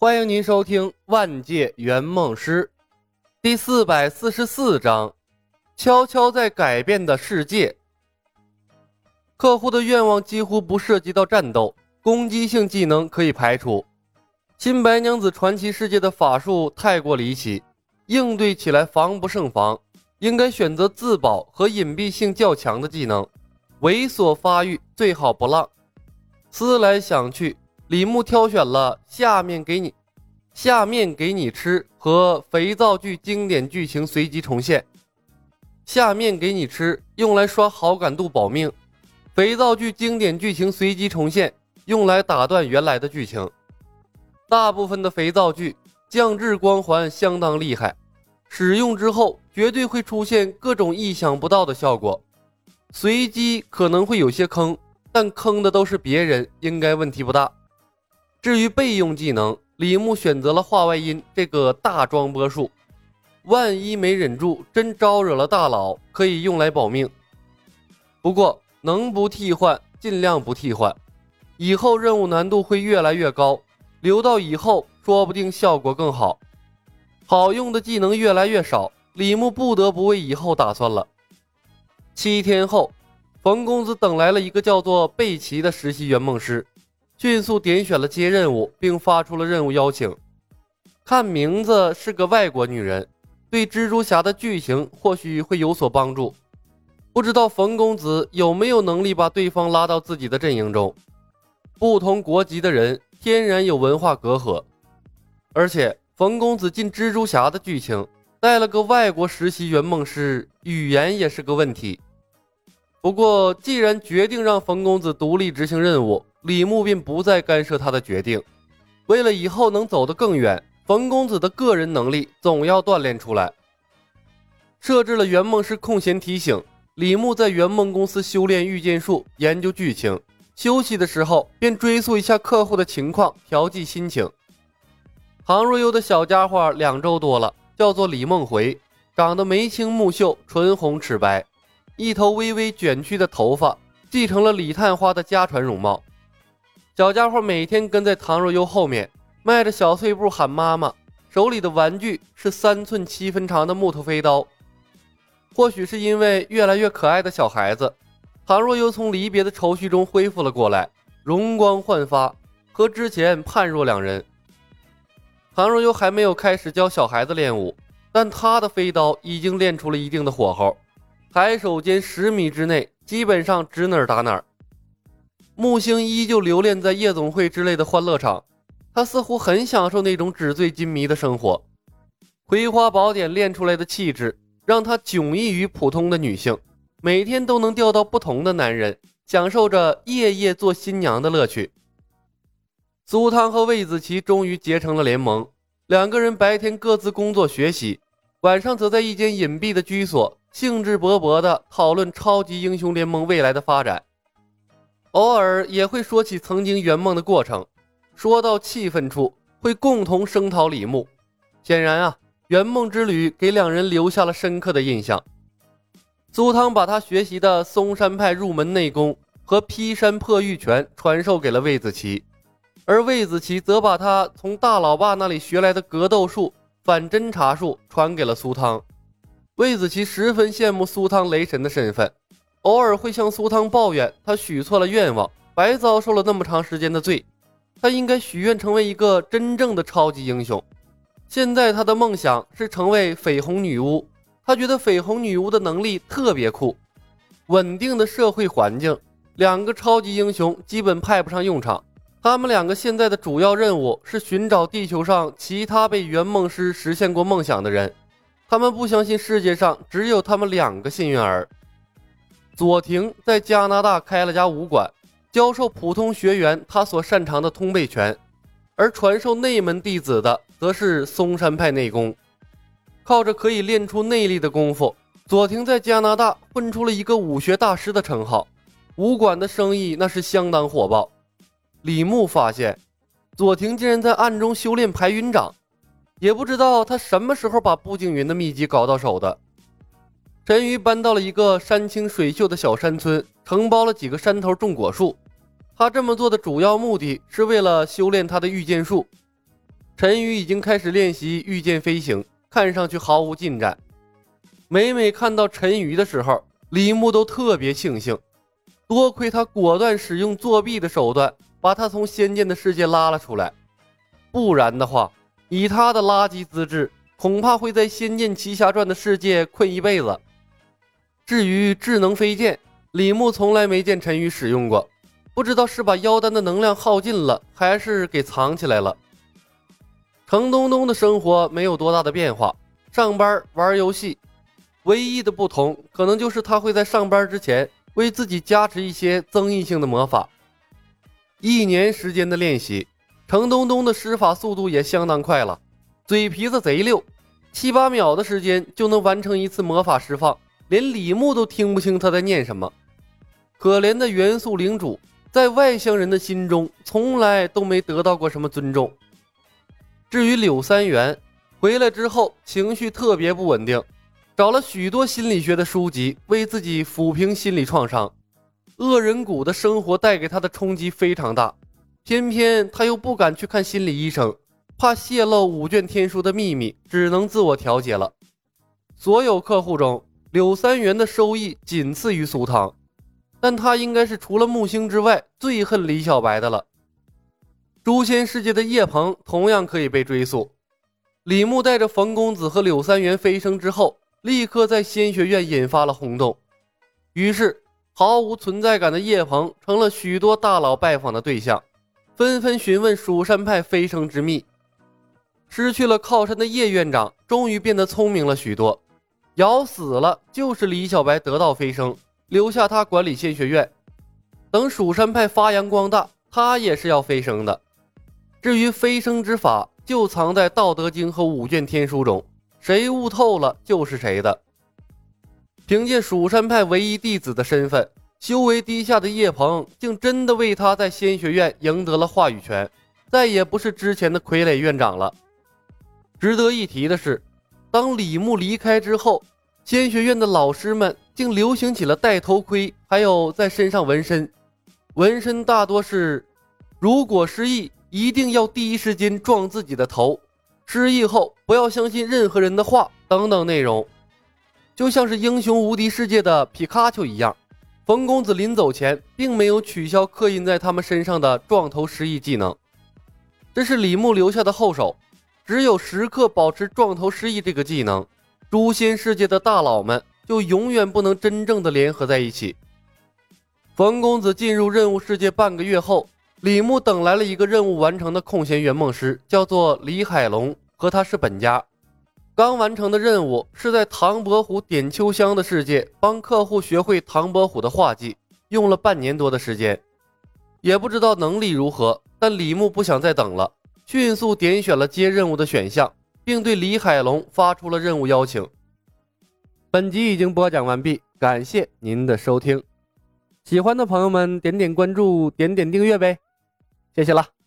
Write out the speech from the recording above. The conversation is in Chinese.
欢迎您收听《万界圆梦师》第四百四十四章：悄悄在改变的世界。客户的愿望几乎不涉及到战斗，攻击性技能可以排除。新白娘子传奇世界的法术太过离奇，应对起来防不胜防，应该选择自保和隐蔽性较强的技能。猥琐发育最好不浪。思来想去。李牧挑选了下面给你，下面给你吃和肥皂剧经典剧情随机重现。下面给你吃，用来刷好感度保命；肥皂剧经典剧情随机重现，用来打断原来的剧情。大部分的肥皂剧降智光环相当厉害，使用之后绝对会出现各种意想不到的效果。随机可能会有些坑，但坑的都是别人，应该问题不大。至于备用技能，李牧选择了画外音这个大装波术，万一没忍住真招惹了大佬，可以用来保命。不过能不替换尽量不替换，以后任务难度会越来越高，留到以后说不定效果更好。好用的技能越来越少，李牧不得不为以后打算了。七天后，冯公子等来了一个叫做贝奇的实习圆梦师。迅速点选了接任务，并发出了任务邀请。看名字是个外国女人，对蜘蛛侠的剧情或许会有所帮助。不知道冯公子有没有能力把对方拉到自己的阵营中？不同国籍的人天然有文化隔阂，而且冯公子进蜘蛛侠的剧情带了个外国实习圆梦师，语言也是个问题。不过既然决定让冯公子独立执行任务，李牧便不再干涉他的决定。为了以后能走得更远，冯公子的个人能力总要锻炼出来。设置了圆梦师空闲提醒，李牧在圆梦公司修炼御剑术，研究剧情。休息的时候便追溯一下客户的情况，调剂心情。唐若悠的小家伙两周多了，叫做李梦回，长得眉清目秀，唇红齿白，一头微微卷曲的头发，继承了李探花的家传容貌。小家伙每天跟在唐若悠后面，迈着小碎步喊妈妈，手里的玩具是三寸七分长的木头飞刀。或许是因为越来越可爱的小孩子，唐若悠从离别的愁绪中恢复了过来，容光焕发，和之前判若两人。唐若悠还没有开始教小孩子练武，但他的飞刀已经练出了一定的火候，抬手间十米之内，基本上指哪儿打哪儿。木星依旧留恋在夜总会之类的欢乐场，他似乎很享受那种纸醉金迷的生活。葵花宝典练出来的气质，让他迥异于普通的女性，每天都能钓到不同的男人，享受着夜夜做新娘的乐趣。苏汤和魏子琪终于结成了联盟，两个人白天各自工作学习，晚上则在一间隐蔽的居所，兴致勃勃地讨论超级英雄联盟未来的发展。偶尔也会说起曾经圆梦的过程，说到气愤处会共同声讨李牧。显然啊，圆梦之旅给两人留下了深刻的印象。苏汤把他学习的嵩山派入门内功和劈山破玉拳传授给了魏子琪，而魏子琪则把他从大老爸那里学来的格斗术、反侦察术传给了苏汤。魏子琪十分羡慕苏汤雷神的身份。偶尔会向苏汤抱怨，他许错了愿望，白遭受了那么长时间的罪。他应该许愿成为一个真正的超级英雄。现在他的梦想是成为绯红女巫。他觉得绯红女巫的能力特别酷。稳定的社会环境，两个超级英雄基本派不上用场。他们两个现在的主要任务是寻找地球上其他被圆梦师实现过梦想的人。他们不相信世界上只有他们两个幸运儿。左庭在加拿大开了家武馆，教授普通学员他所擅长的通背拳，而传授内门弟子的则是嵩山派内功。靠着可以练出内力的功夫，左庭在加拿大混出了一个武学大师的称号，武馆的生意那是相当火爆。李牧发现，左庭竟然在暗中修炼排云掌，也不知道他什么时候把步惊云的秘籍搞到手的。陈鱼搬到了一个山清水秀的小山村，承包了几个山头种果树。他这么做的主要目的是为了修炼他的御剑术。陈鱼已经开始练习御剑飞行，看上去毫无进展。每每看到陈鱼的时候，李牧都特别庆幸，多亏他果断使用作弊的手段，把他从仙剑的世界拉了出来。不然的话，以他的垃圾资质，恐怕会在《仙剑奇侠传》的世界困一辈子。至于智能飞剑，李牧从来没见陈宇使用过，不知道是把妖丹的能量耗尽了，还是给藏起来了。程东东的生活没有多大的变化，上班玩游戏，唯一的不同可能就是他会在上班之前为自己加持一些增益性的魔法。一年时间的练习，程东东的施法速度也相当快了，嘴皮子贼溜，七八秒的时间就能完成一次魔法释放，连李牧都听不清他在念什么。可怜的元素领主，在外乡人的心中从来都没得到过什么尊重。至于柳三元回来之后，情绪特别不稳定，找了许多心理学的书籍，为自己抚平心理创伤。恶人谷的生活带给他的冲击非常大，偏偏他又不敢去看心理医生，怕泄露五卷天书的秘密，只能自我调节了。所有客户中，柳三元的收益仅次于苏唐，但他应该是除了木星之外最恨李小白的了。诛仙世界的叶鹏同样可以被追溯。李牧带着冯公子和柳三元飞升之后，立刻在仙学院引发了轰动。于是，毫无存在感的叶鹏成了许多大佬拜访的对象，纷纷询问蜀山派飞升之秘。失去了靠山的叶院长终于变得聪明了许多。咬死了就是李小白得道飞升，留下他管理仙学院。等蜀山派发扬光大，他也是要飞升的。至于飞升之法，就藏在《道德经》和五卷天书中，谁悟透了就是谁的。凭借蜀山派唯一弟子的身份，修为低下的叶鹏，竟真的为他在仙学院赢得了话语权，再也不是之前的傀儡院长了。值得一提的是，当李牧离开之后，仙学院的老师们竟流行起了戴头盔，还有在身上纹身，纹身大多是“如果失忆”。一定要第一时间撞自己的头，失忆后不要相信任何人的话等等内容，就像是英雄无敌世界的皮卡丘一样。冯公子临走前并没有取消刻印在他们身上的撞头失忆技能，这是李牧留下的后手。只有时刻保持撞头失忆这个技能，诛仙世界的大佬们就永远不能真正的联合在一起。冯公子进入任务世界半个月后。李牧等来了一个任务完成的空闲圆梦师，叫做李海龙，和他是本家。刚完成的任务是在唐伯虎点秋香的世界帮客户学会唐伯虎的画技，用了半年多的时间，也不知道能力如何。但李牧不想再等了，迅速点选了接任务的选项，并对李海龙发出了任务邀请。本集已经播讲完毕，感谢您的收听。喜欢的朋友们点点关注，点点订阅呗。谢谢了。